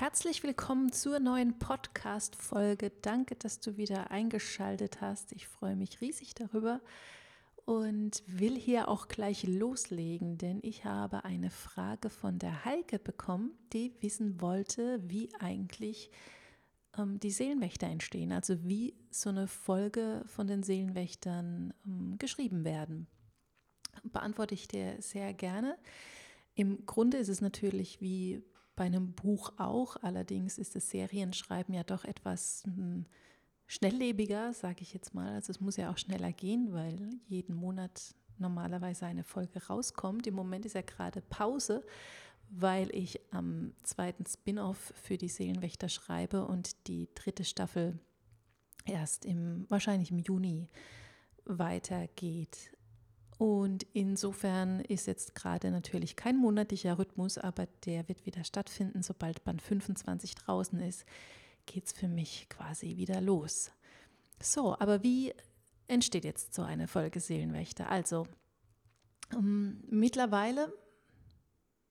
herzlich willkommen zur neuen Podcast-Folge. Danke, dass du wieder eingeschaltet hast. Ich freue mich riesig darüber und will hier auch gleich loslegen, denn ich habe eine Frage von der Heike bekommen, die wissen wollte, wie eigentlich ähm, die Seelenwächter entstehen, also wie so eine Folge von den Seelenwächtern ähm, geschrieben werden. Beantworte ich dir sehr gerne. Im Grunde ist es natürlich wie bei einem Buch auch. Allerdings ist das Serienschreiben ja doch etwas hm, schnelllebiger, sage ich jetzt mal. Also es muss ja auch schneller gehen, weil jeden Monat normalerweise eine Folge rauskommt. Im Moment ist ja gerade Pause, weil ich am zweiten Spin-off für die Seelenwächter schreibe und die dritte Staffel erst im wahrscheinlich im Juni weitergeht. Und insofern ist jetzt gerade natürlich kein monatlicher Rhythmus, aber der wird wieder stattfinden. Sobald Band 25 draußen ist, geht es für mich quasi wieder los. So, aber wie entsteht jetzt so eine Folge Seelenwächter? Also, ähm, mittlerweile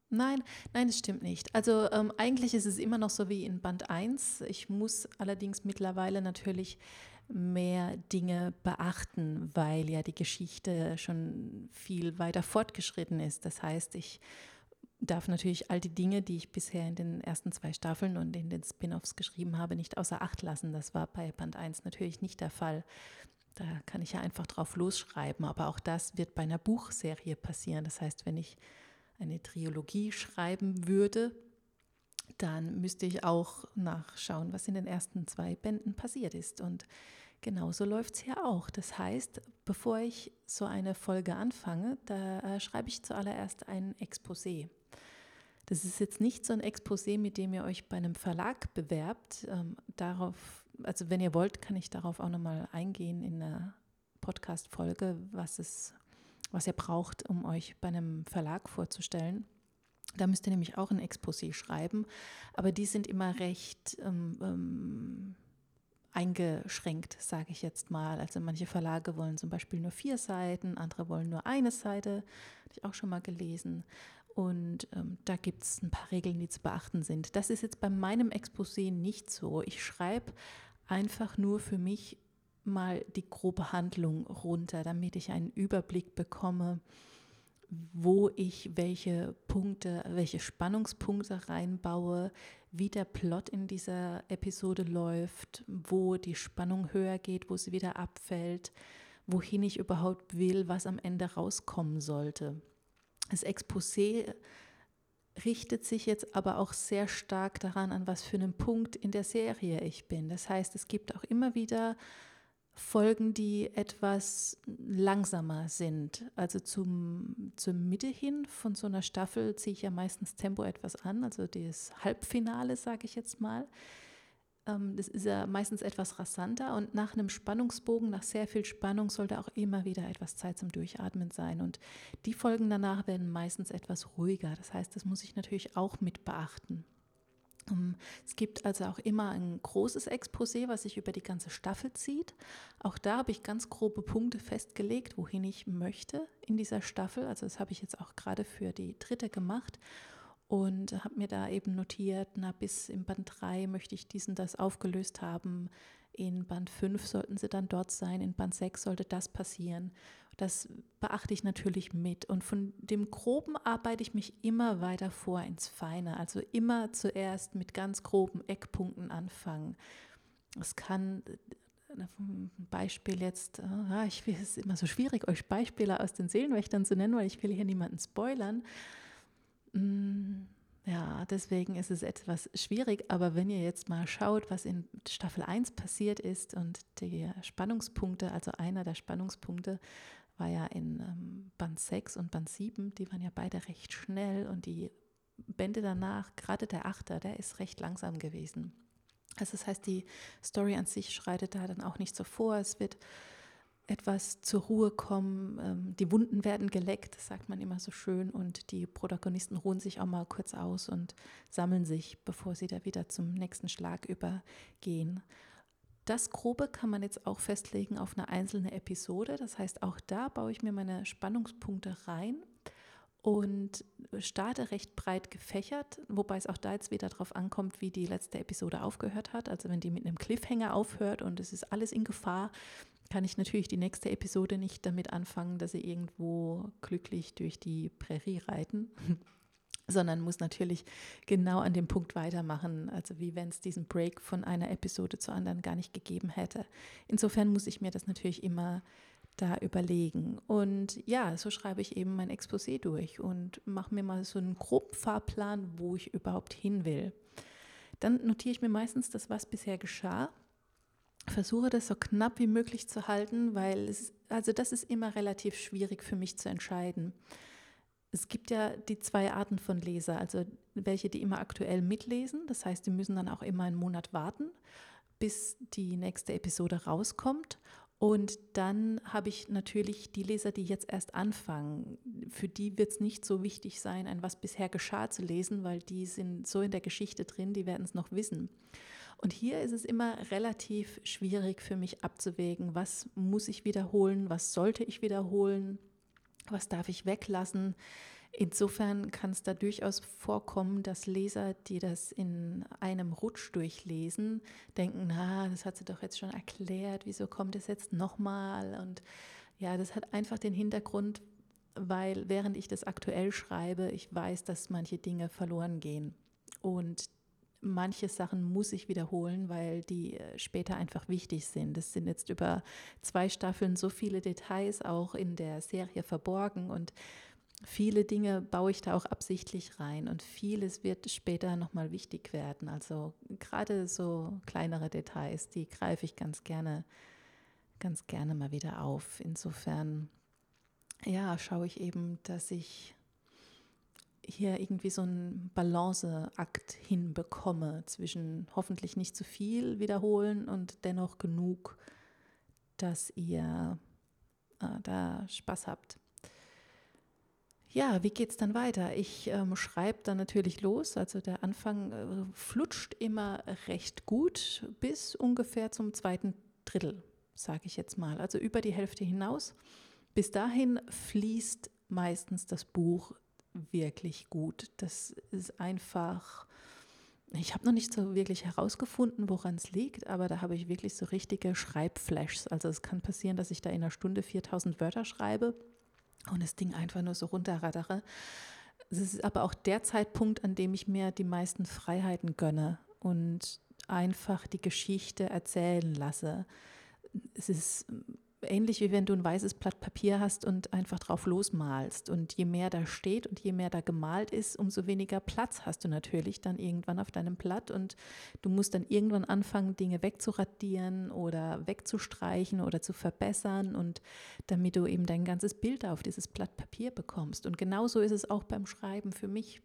Nein, nein, das stimmt nicht. Also ähm, eigentlich ist es immer noch so wie in Band 1. Ich muss allerdings mittlerweile natürlich mehr Dinge beachten, weil ja die Geschichte schon viel weiter fortgeschritten ist. Das heißt, ich darf natürlich all die Dinge, die ich bisher in den ersten zwei Staffeln und in den Spin-offs geschrieben habe, nicht außer Acht lassen. Das war bei Band 1 natürlich nicht der Fall. Da kann ich ja einfach drauf losschreiben. Aber auch das wird bei einer Buchserie passieren. Das heißt, wenn ich eine Trilogie schreiben würde, dann müsste ich auch nachschauen, was in den ersten zwei Bänden passiert ist. Und genauso läuft es hier auch. Das heißt, bevor ich so eine Folge anfange, da äh, schreibe ich zuallererst ein Exposé. Das ist jetzt nicht so ein Exposé, mit dem ihr euch bei einem Verlag bewerbt. Ähm, darauf, also wenn ihr wollt, kann ich darauf auch nochmal eingehen in einer Podcast-Folge, was was ihr braucht, um euch bei einem Verlag vorzustellen. Da müsst ihr nämlich auch ein Exposé schreiben, aber die sind immer recht ähm, ähm, eingeschränkt, sage ich jetzt mal. Also manche Verlage wollen zum Beispiel nur vier Seiten, andere wollen nur eine Seite, habe ich auch schon mal gelesen. Und ähm, da gibt es ein paar Regeln, die zu beachten sind. Das ist jetzt bei meinem Exposé nicht so. Ich schreibe einfach nur für mich mal die grobe Handlung runter, damit ich einen Überblick bekomme, wo ich welche Punkte, welche Spannungspunkte reinbaue, wie der Plot in dieser Episode läuft, wo die Spannung höher geht, wo sie wieder abfällt, wohin ich überhaupt will, was am Ende rauskommen sollte. Das Exposé richtet sich jetzt aber auch sehr stark daran, an was für einem Punkt in der Serie ich bin. Das heißt, es gibt auch immer wieder Folgen, die etwas langsamer sind. Also zum, zur Mitte hin von so einer Staffel ziehe ich ja meistens Tempo etwas an, also das Halbfinale, sage ich jetzt mal. Ähm, das ist ja meistens etwas rasanter und nach einem Spannungsbogen, nach sehr viel Spannung, sollte auch immer wieder etwas Zeit zum Durchatmen sein. Und die Folgen danach werden meistens etwas ruhiger. Das heißt, das muss ich natürlich auch mit beachten. Ähm, es gibt also auch immer ein großes Exposé, was sich über die ganze Staffel zieht. Auch da habe ich ganz grobe Punkte festgelegt, wohin ich möchte in dieser Staffel. Also das habe ich jetzt auch gerade für die dritte gemacht und habe mir da eben notiert, na bis im Band 3 möchte ich diesen das aufgelöst haben, in Band 5 sollten sie dann dort sein, in Band 6 sollte das passieren. Das beachte ich natürlich mit und von dem Groben arbeite ich mich immer weiter vor ins Feine, also immer zuerst mit ganz groben Eckpunkten anfangen. Es kann ein Beispiel jetzt, ah, ich will es immer so schwierig, euch Beispiele aus den Seelenwächtern zu nennen, weil ich will hier niemanden spoilern. Mm, ja, deswegen ist es etwas schwierig, aber wenn ihr jetzt mal schaut, was in Staffel 1 passiert ist und die Spannungspunkte, also einer der Spannungspunkte war ja in ähm, Band 6 und Band 7, die waren ja beide recht schnell und die Bände danach, gerade der Achter, der ist recht langsam gewesen. Also das heißt, die Story an sich schreitet da dann auch nicht so vor. Es wird etwas zur Ruhe kommen. Ähm, die Wunden werden geleckt, sagt man immer so schön, und die Protagonisten ruhen sich auch mal kurz aus und sammeln sich, bevor sie da wieder zum nächsten Schlag übergehen. Das Grobe kann man jetzt auch festlegen auf eine einzelne Episode. Das heißt, auch da baue ich mir meine Spannungspunkte rein und starte recht breit gefächert, wobei es auch da jetzt wieder darauf ankommt, wie die letzte Episode aufgehört hat. Also wenn die mit einem Cliffhanger aufhört und es ist alles in Gefahr, kann ich natürlich die nächste Episode nicht damit anfangen, dass sie irgendwo glücklich durch die Prärie reiten, sondern muss natürlich genau an dem Punkt weitermachen, also wie wenn es diesen Break von einer Episode zur anderen gar nicht gegeben hätte. Insofern muss ich mir das natürlich immer da überlegen. Und ja, so schreibe ich eben mein Exposé durch und mache mir mal so einen groben Fahrplan, wo ich überhaupt hin will. Dann notiere ich mir meistens das, was bisher geschah. Versuche das so knapp wie möglich zu halten, weil es, also das ist immer relativ schwierig für mich zu entscheiden. Es gibt ja die zwei Arten von Leser, also welche, die immer aktuell mitlesen, das heißt, die müssen dann auch immer einen Monat warten, bis die nächste Episode rauskommt. Und dann habe ich natürlich die Leser, die jetzt erst anfangen. Für die wird es nicht so wichtig sein, ein Was bisher geschah zu lesen, weil die sind so in der Geschichte drin, die werden es noch wissen. Und hier ist es immer relativ schwierig für mich abzuwägen, was muss ich wiederholen, was sollte ich wiederholen, was darf ich weglassen. Insofern kann es da durchaus vorkommen, dass Leser, die das in einem Rutsch durchlesen, denken, na, das hat sie doch jetzt schon erklärt, wieso kommt es jetzt nochmal? Und ja, das hat einfach den Hintergrund, weil während ich das aktuell schreibe, ich weiß, dass manche Dinge verloren gehen. Und manche Sachen muss ich wiederholen, weil die äh, später einfach wichtig sind. Es sind jetzt über zwei Staffeln so viele Details auch in der Serie verborgen und viele Dinge baue ich da auch absichtlich rein und vieles wird später nochmal wichtig werden. Also gerade so kleinere Details, die greife ich ganz gerne, ganz gerne mal wieder auf. Insofern, ja, schaue ich eben, dass ich hier irgendwie so einen Balanceakt hinbekomme zwischen hoffentlich nicht zu viel wiederholen und dennoch genug, dass ihr äh, da Spaß habt. Ja, wie geht es dann weiter? Ich ähm, schreibe dann natürlich los. Also der Anfang äh, flutscht immer recht gut bis ungefähr zum zweiten Drittel, sage ich jetzt mal. Also über die Hälfte hinaus. Bis dahin fließt meistens das Buch wirklich gut. Das ist einfach, ich habe noch nicht so wirklich herausgefunden, woran es liegt, aber da habe ich wirklich so richtige Schreibflashs. Also es kann passieren, dass ich da in einer Stunde 4000 Wörter schreibe und das Ding einfach nur so runterradere. Es ist aber auch der Zeitpunkt, an dem ich mir die meisten Freiheiten gönne und einfach die Geschichte erzählen lasse. Es ist ähnlich wie wenn du ein weißes Blatt Papier hast und einfach drauf losmalst. Und je mehr da steht und je mehr da gemalt ist, umso weniger Platz hast du natürlich dann irgendwann auf deinem Blatt. Und du musst dann irgendwann anfangen, Dinge wegzuradieren oder wegzustreichen oder zu verbessern und damit du eben dein ganzes Bild auf dieses Blatt Papier bekommst. Und genauso ist es auch beim Schreiben für mich.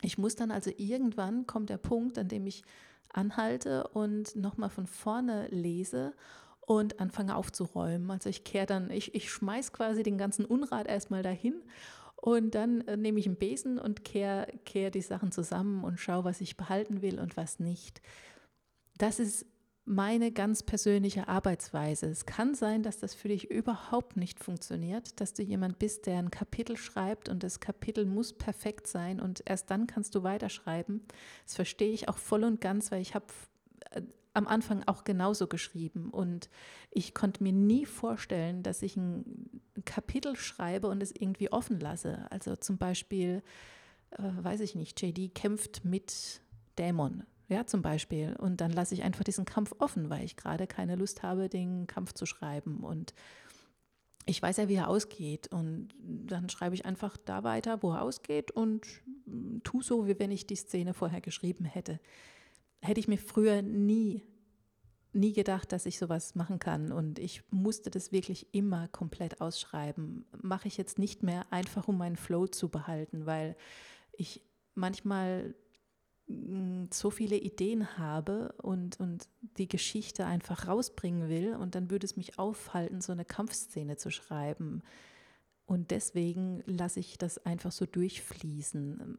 Ich muss dann also irgendwann kommt der Punkt, an dem ich anhalte und nochmal von vorne lese und anfange aufzuräumen. Also ich kehre dann, ich, ich schmeiß quasi den ganzen Unrat erstmal dahin und dann äh, nehme ich einen Besen und kehre kehr die Sachen zusammen und schaue, was ich behalten will und was nicht. Das ist meine ganz persönliche Arbeitsweise. Es kann sein, dass das für dich überhaupt nicht funktioniert, dass du jemand bist, der ein Kapitel schreibt und das Kapitel muss perfekt sein und erst dann kannst du weiterschreiben. Das verstehe ich auch voll und ganz, weil ich habe äh, am Anfang auch genauso geschrieben und ich konnte mir nie vorstellen, dass ich ein Kapitel schreibe und es irgendwie offen lasse. Also zum Beispiel, äh, weiß ich nicht, JD kämpft mit Dämon, ja, zum Beispiel. Und dann lasse ich einfach diesen Kampf offen, weil ich gerade keine Lust habe, den Kampf zu schreiben. Und ich weiß ja, wie er ausgeht. Und dann schreibe ich einfach da weiter, wo er ausgeht und tu so, wie wenn ich die Szene vorher geschrieben hätte hätte ich mir früher nie, nie gedacht, dass ich sowas machen kann. Und ich musste das wirklich immer komplett ausschreiben. Mache ich jetzt nicht mehr, einfach um meinen Flow zu behalten, weil ich manchmal mm, so viele Ideen habe und, und die Geschichte einfach rausbringen will und dann würde es mich aufhalten, so eine Kampfszene zu schreiben. Und deswegen lasse ich das einfach so durchfließen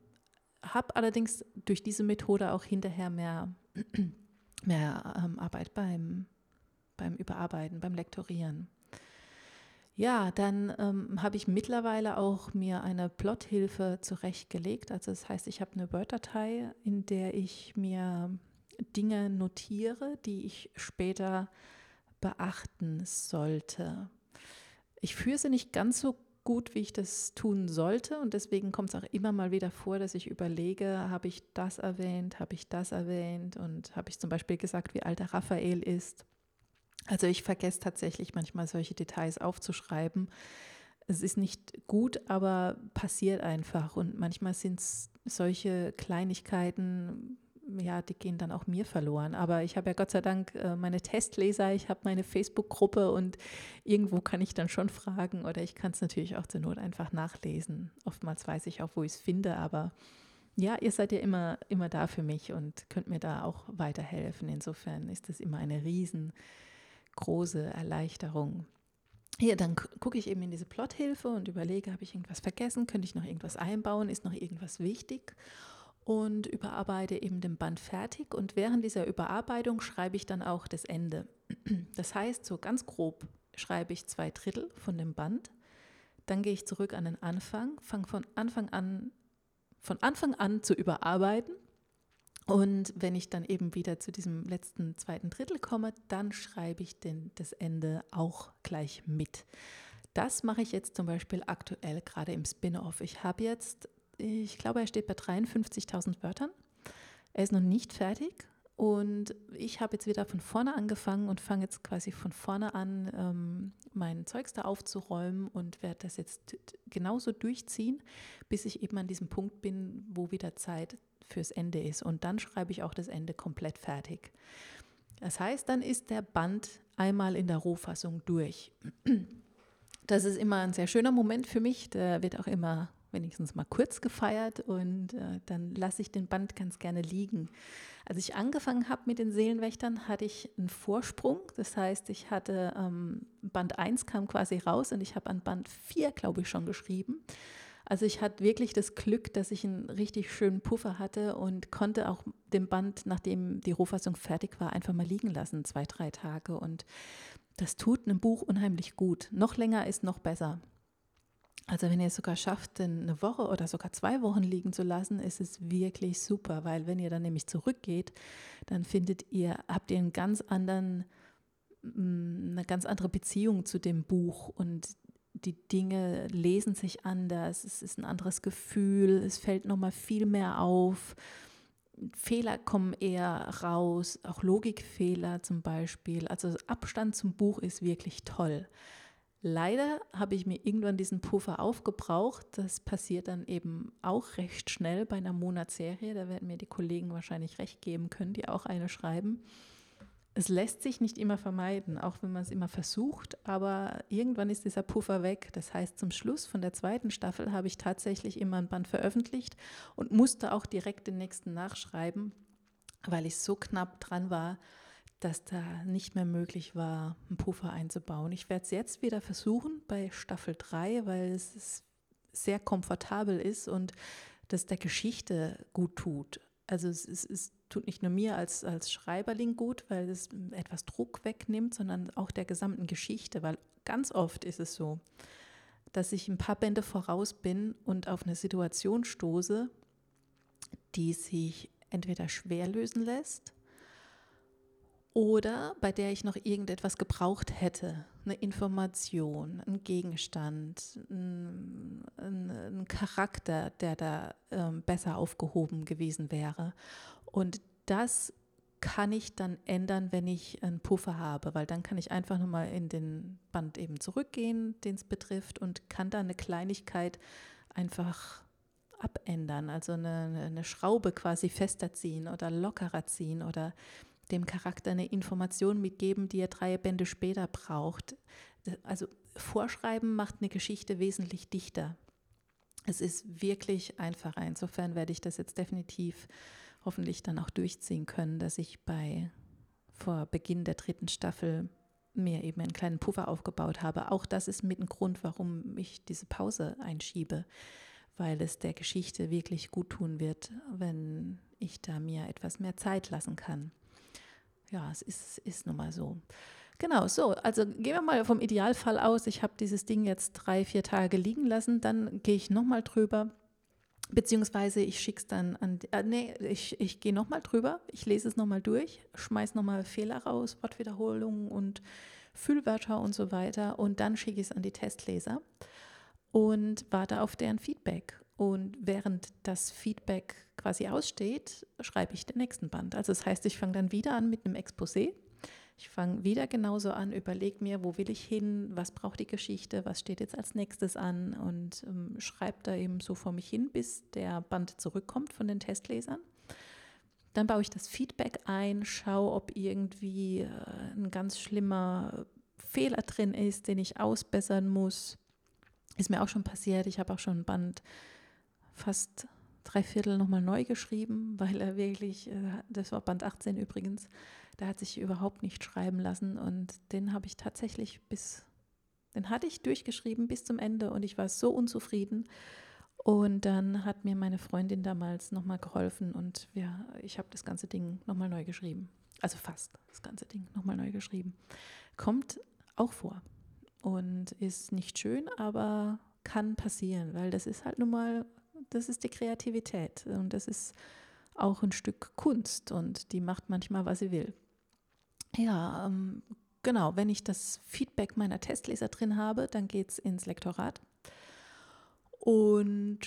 habe allerdings durch diese Methode auch hinterher mehr, mehr ähm, Arbeit beim, beim Überarbeiten, beim Lektorieren. Ja, dann ähm, habe ich mittlerweile auch mir eine Plothilfe zurechtgelegt. Also das heißt, ich habe eine Word-Datei, in der ich mir Dinge notiere, die ich später beachten sollte. Ich führe sie nicht ganz so gut, wie ich das tun sollte und deswegen kommt es auch immer mal wieder vor, dass ich überlege, habe ich das erwähnt, habe ich das erwähnt und habe ich zum Beispiel gesagt, wie alt der Raphael ist. Also ich vergesse tatsächlich manchmal solche Details aufzuschreiben. Es ist nicht gut, aber passiert einfach und manchmal sind es solche Kleinigkeiten, ja, die gehen dann auch mir verloren. Aber ich habe ja Gott sei Dank äh, meine Testleser, ich habe meine Facebook-Gruppe und irgendwo kann ich dann schon fragen oder ich kann es natürlich auch zur Not einfach nachlesen. Oftmals weiß ich auch, wo ich es finde, aber ja, ihr seid ja immer, immer da für mich und könnt mir da auch weiterhelfen. Insofern ist das immer eine riesengroße Erleichterung. Hier, dann gucke ich eben in diese Plothilfe und überlege, habe ich irgendwas vergessen? Könnte ich noch irgendwas einbauen? Ist noch irgendwas wichtig? Und überarbeite eben den Band fertig. Und während dieser Überarbeitung schreibe ich dann auch das Ende. Das heißt, so ganz grob schreibe ich zwei Drittel von dem Band. Dann gehe ich zurück an den Anfang, fange von Anfang an, von Anfang an zu überarbeiten. Und wenn ich dann eben wieder zu diesem letzten zweiten Drittel komme, dann schreibe ich den, das Ende auch gleich mit. Das mache ich jetzt zum Beispiel aktuell gerade im Spin-off. Ich habe jetzt ich glaube, er steht bei 53.000 Wörtern. Er ist noch nicht fertig und ich habe jetzt wieder von vorne angefangen und fange jetzt quasi von vorne an, ähm, mein Zeugs da aufzuräumen und werde das jetzt genauso durchziehen, bis ich eben an diesem Punkt bin, wo wieder Zeit fürs Ende ist. Und dann schreibe ich auch das Ende komplett fertig. Das heißt, dann ist der Band einmal in der Rohfassung durch. Das ist immer ein sehr schöner Moment für mich. Der wird auch immer wenigstens mal kurz gefeiert und äh, dann lasse ich den Band ganz gerne liegen. Als ich angefangen habe mit den Seelenwächtern, hatte ich einen Vorsprung. Das heißt, ich hatte ähm, Band 1 kam quasi raus und ich habe an Band 4, glaube ich, schon geschrieben. Also ich hatte wirklich das Glück, dass ich einen richtig schönen Puffer hatte und konnte auch den Band, nachdem die Rohfassung fertig war, einfach mal liegen lassen, zwei, drei Tage. Und das tut einem Buch unheimlich gut. Noch länger ist noch besser. Also wenn ihr es sogar schafft, eine Woche oder sogar zwei Wochen liegen zu lassen, ist es wirklich super, weil wenn ihr dann nämlich zurückgeht, dann findet ihr, habt ihr einen ganz anderen, mm, eine ganz andere Beziehung zu dem Buch und die Dinge lesen sich anders, es ist ein anderes Gefühl, es fällt nochmal viel mehr auf. Fehler kommen eher raus, auch Logikfehler zum Beispiel. Also Abstand zum Buch ist wirklich toll. Leider habe ich mir irgendwann diesen Puffer aufgebraucht. Das passiert dann eben auch recht schnell bei einer Monatsserie. Da werden mir die Kollegen wahrscheinlich recht geben können, die auch eine schreiben. Es lässt sich nicht immer vermeiden, auch wenn man es immer versucht, aber irgendwann ist dieser Puffer weg. Das heißt, zum Schluss von der zweiten Staffel habe ich tatsächlich immer ein Band veröffentlicht und musste auch direkt den nächsten nachschreiben, weil ich so knapp dran war, dass da nicht mehr möglich war, einen Puffer einzubauen. Ich werde es jetzt wieder versuchen bei Staffel 3, weil es sehr komfortabel ist und das der Geschichte gut tut. Also es, es, es tut nicht nur mir als, als Schreiberling gut, weil es etwas Druck wegnimmt, sondern auch der gesamten Geschichte, weil ganz oft ist es so, dass ich ein paar Bände voraus bin und auf eine Situation stoße, die sich entweder schwer lösen lässt oder bei der ich noch irgendetwas gebraucht hätte. Eine Information, ein Gegenstand, ein, ein, ein Charakter, der da ähm, besser aufgehoben gewesen wäre. Und das kann ich dann ändern, wenn ich einen Puffer habe, weil dann kann ich einfach nochmal in den Band eben zurückgehen, den es betrifft, und kann da eine Kleinigkeit einfach abändern, also eine, eine Schraube quasi fester ziehen oder lockerer ziehen oder dem Charakter eine Information mitgeben, die er drei Bände später braucht. Also Vorschreiben macht eine Geschichte wesentlich dichter. Es ist wirklich einfacher. Insofern werde ich das jetzt definitiv hoffentlich dann auch durchziehen können, dass ich bei vor Beginn der dritten Staffel mir eben einen kleinen Puffer aufgebaut habe. Auch das ist mit ein Grund, warum ich diese Pause einschiebe, weil es der Geschichte wirklich gut tun wird, wenn ich da mir etwas mehr Zeit lassen kann ja, es ist, ist nun mal so. Genau, so. Also gehen wir mal vom Idealfall aus. Ich habe dieses Ding jetzt drei, vier Tage liegen lassen. Dann gehe ich nochmal drüber. Beziehungsweise ich schicke es dann an. Äh, nee, ich, ich gehe nochmal drüber. Ich lese es nochmal durch, schmeiße nochmal Fehler raus, Wortwiederholungen und Füllwörter und so weiter. Und dann schicke ich es an die Testleser und warte auf deren Feedback. Und während das Feedback quasi aussteht, schreibe ich den nächsten Band. Also das heißt, ich fange dann wieder an mit einem Exposé ich fange wieder genauso an, überlege mir, wo will ich hin, was braucht die Geschichte, was steht jetzt als nächstes an und ähm, schreibe da eben so vor mich hin, bis der Band zurückkommt von den Testlesern. Dann baue ich das Feedback ein, schaue, ob irgendwie äh, ein ganz schlimmer Fehler drin ist, den ich ausbessern muss. Ist mir auch schon passiert. Ich habe auch schon ein Band fast drei Viertel nochmal neu geschrieben, weil er wirklich, äh, das war Band 18 übrigens, der hat sich überhaupt nicht schreiben lassen und den habe ich tatsächlich bis, den hatte ich durchgeschrieben bis zum Ende und ich war so unzufrieden. Und dann hat mir meine Freundin damals nochmal geholfen und wir, ich habe das ganze Ding nochmal neu geschrieben. Also fast das ganze Ding nochmal neu geschrieben. Kommt auch vor und ist nicht schön, aber kann passieren, weil das ist halt nun mal, das ist die Kreativität und das ist auch ein Stück Kunst und die macht manchmal, was sie will. Ja, ähm, genau. Wenn ich das Feedback meiner Testleser drin habe, dann geht es ins Lektorat. Und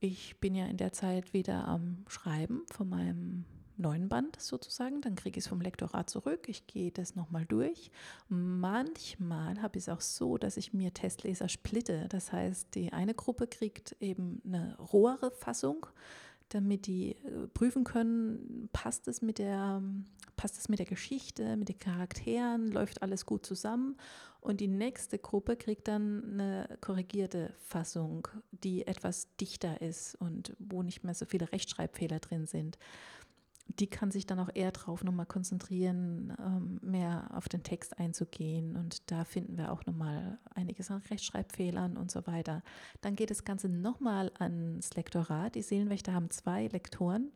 ich bin ja in der Zeit wieder am Schreiben von meinem neuen Band sozusagen. Dann kriege ich es vom Lektorat zurück. Ich gehe das nochmal durch. Manchmal habe ich es auch so, dass ich mir Testleser splitte. Das heißt, die eine Gruppe kriegt eben eine rohere Fassung damit die äh, prüfen können, passt es mit der, passt es mit der Geschichte, mit den Charakteren, läuft alles gut zusammen. Und die nächste Gruppe kriegt dann eine korrigierte Fassung, die etwas dichter ist und wo nicht mehr so viele Rechtschreibfehler drin sind die kann sich dann auch eher darauf nochmal konzentrieren, ähm, mehr auf den Text einzugehen. Und da finden wir auch nochmal einiges an Rechtschreibfehlern und so weiter. Dann geht das Ganze nochmal ans Lektorat. Die Seelenwächter haben zwei Lektoren.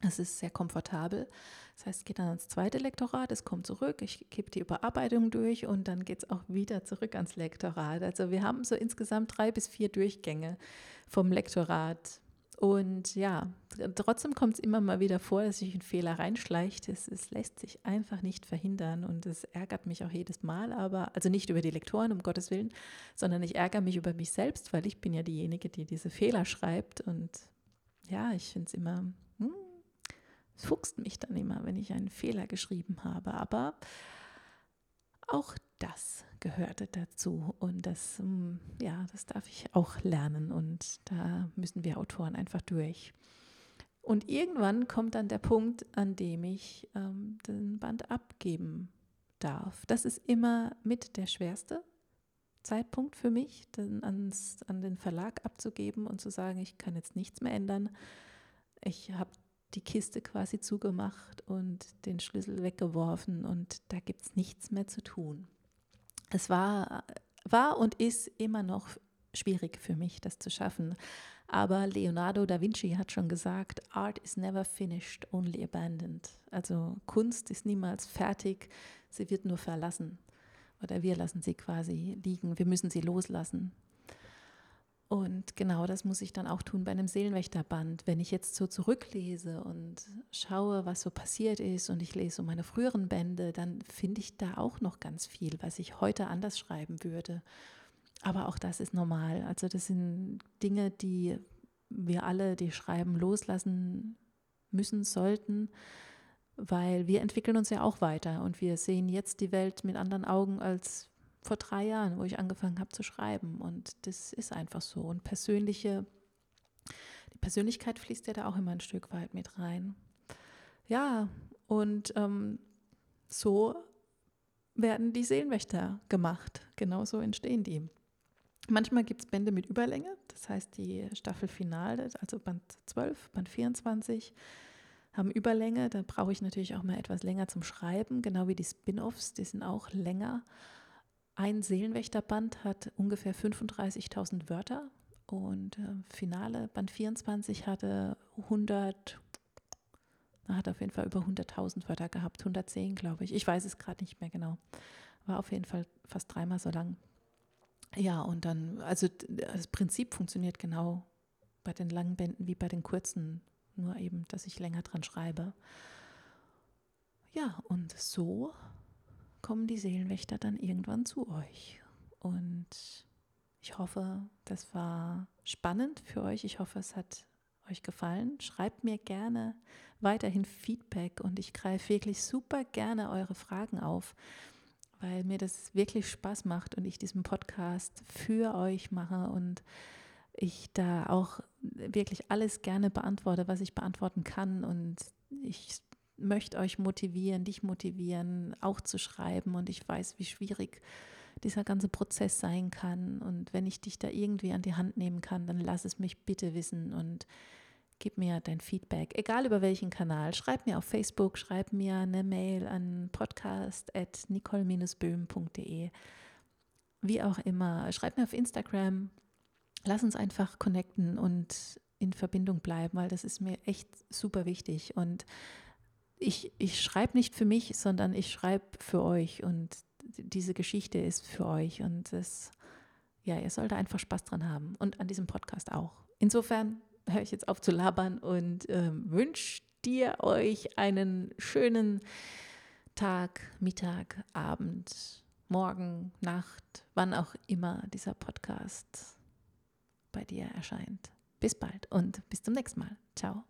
Das ist sehr komfortabel. Das heißt, es geht dann ans zweite Lektorat, es kommt zurück, ich gebe die Überarbeitung durch und dann geht es auch wieder zurück ans Lektorat. Also wir haben so insgesamt drei bis vier Durchgänge vom Lektorat und ja, trotzdem kommt es immer mal wieder vor, dass sich ein Fehler reinschleicht. Es, es, lässt sich einfach nicht verhindern und es ärgert mich auch jedes Mal, aber also nicht über die Lektoren, um Gottes Willen, sondern ich ärgere mich über mich selbst, weil ich bin ja diejenige, die diese Fehler schreibt und ja, ich finde es immer, hm, es fuchst mich dann immer, wenn ich einen Fehler geschrieben habe, aber auch das gehörte dazu und das, hm, ja, das darf ich auch lernen und da müssen wir Autoren einfach durch. Und irgendwann kommt dann der Punkt, an dem ich ähm, den Band abgeben darf. Das ist immer mit der schwerste Zeitpunkt für mich, den ans, an den Verlag abzugeben und zu sagen, ich kann jetzt nichts mehr ändern. Ich habe die Kiste quasi zugemacht und den Schlüssel weggeworfen und da gibt es nichts mehr zu tun es war, war und ist immer noch schwierig für mich, das zu schaffen. Aber Leonardo da Vinci hat schon gesagt, Art is never finished, only abandoned. Also Kunst ist niemals fertig, sie wird nur verlassen. Oder wir lassen sie quasi liegen, wir müssen sie loslassen. Und genau das muss ich dann auch tun bei einem Seelenwächterband. Wenn ich jetzt so zurücklese und schaue, was so passiert ist und ich lese so meine früheren Bände, dann finde ich da auch noch ganz viel, was ich heute anders schreiben würde. Aber auch das ist normal. Also das sind Dinge, die wir alle, die schreiben, loslassen müssen, sollten, weil wir entwickeln uns ja auch weiter und wir sehen jetzt die Welt mit anderen Augen als vor drei Jahren, wo ich angefangen habe zu schreiben. Und das ist einfach so. Und persönliche, die Persönlichkeit fließt ja da auch immer ein Stück weit mit rein. Ja, und ähm, so werden die Seelenwächter gemacht. Genauso entstehen die. Manchmal gibt es Bände mit Überlänge, das heißt die Staffelfinale, also Band 12, Band 24, haben Überlänge. Da brauche ich natürlich auch mal etwas länger zum Schreiben, genau wie die Spin-offs, die sind auch länger. Ein Seelenwächterband hat ungefähr 35.000 Wörter und äh, Finale Band 24 hatte 100, Er hat auf jeden Fall über 100.000 Wörter gehabt, 110 glaube ich. Ich weiß es gerade nicht mehr genau. War auf jeden Fall fast dreimal so lang. Ja, und dann, also das Prinzip funktioniert genau bei den langen Bänden wie bei den kurzen, nur eben, dass ich länger dran schreibe. Ja, und so kommen die Seelenwächter dann irgendwann zu euch. Und ich hoffe, das war spannend für euch. Ich hoffe, es hat euch gefallen. Schreibt mir gerne weiterhin Feedback und ich greife wirklich super gerne eure Fragen auf, weil mir das wirklich Spaß macht und ich diesen Podcast für euch mache und ich da auch wirklich alles gerne beantworte, was ich beantworten kann und ich möchte euch motivieren, dich motivieren, auch zu schreiben und ich weiß, wie schwierig dieser ganze Prozess sein kann und wenn ich dich da irgendwie an die Hand nehmen kann, dann lass es mich bitte wissen und gib mir dein Feedback, egal über welchen Kanal. Schreib mir auf Facebook, schreib mir eine Mail an podcast.nicole-böhm.de. Wie auch immer, schreib mir auf Instagram. Lass uns einfach connecten und in Verbindung bleiben, weil das ist mir echt super wichtig. Und ich, ich schreibe nicht für mich, sondern ich schreibe für euch und diese Geschichte ist für euch und das, ja, ihr sollt einfach Spaß dran haben und an diesem Podcast auch. Insofern höre ich jetzt auf zu labern und äh, wünsche dir euch einen schönen Tag, Mittag, Abend, Morgen, Nacht, wann auch immer dieser Podcast bei dir erscheint. Bis bald und bis zum nächsten Mal. Ciao.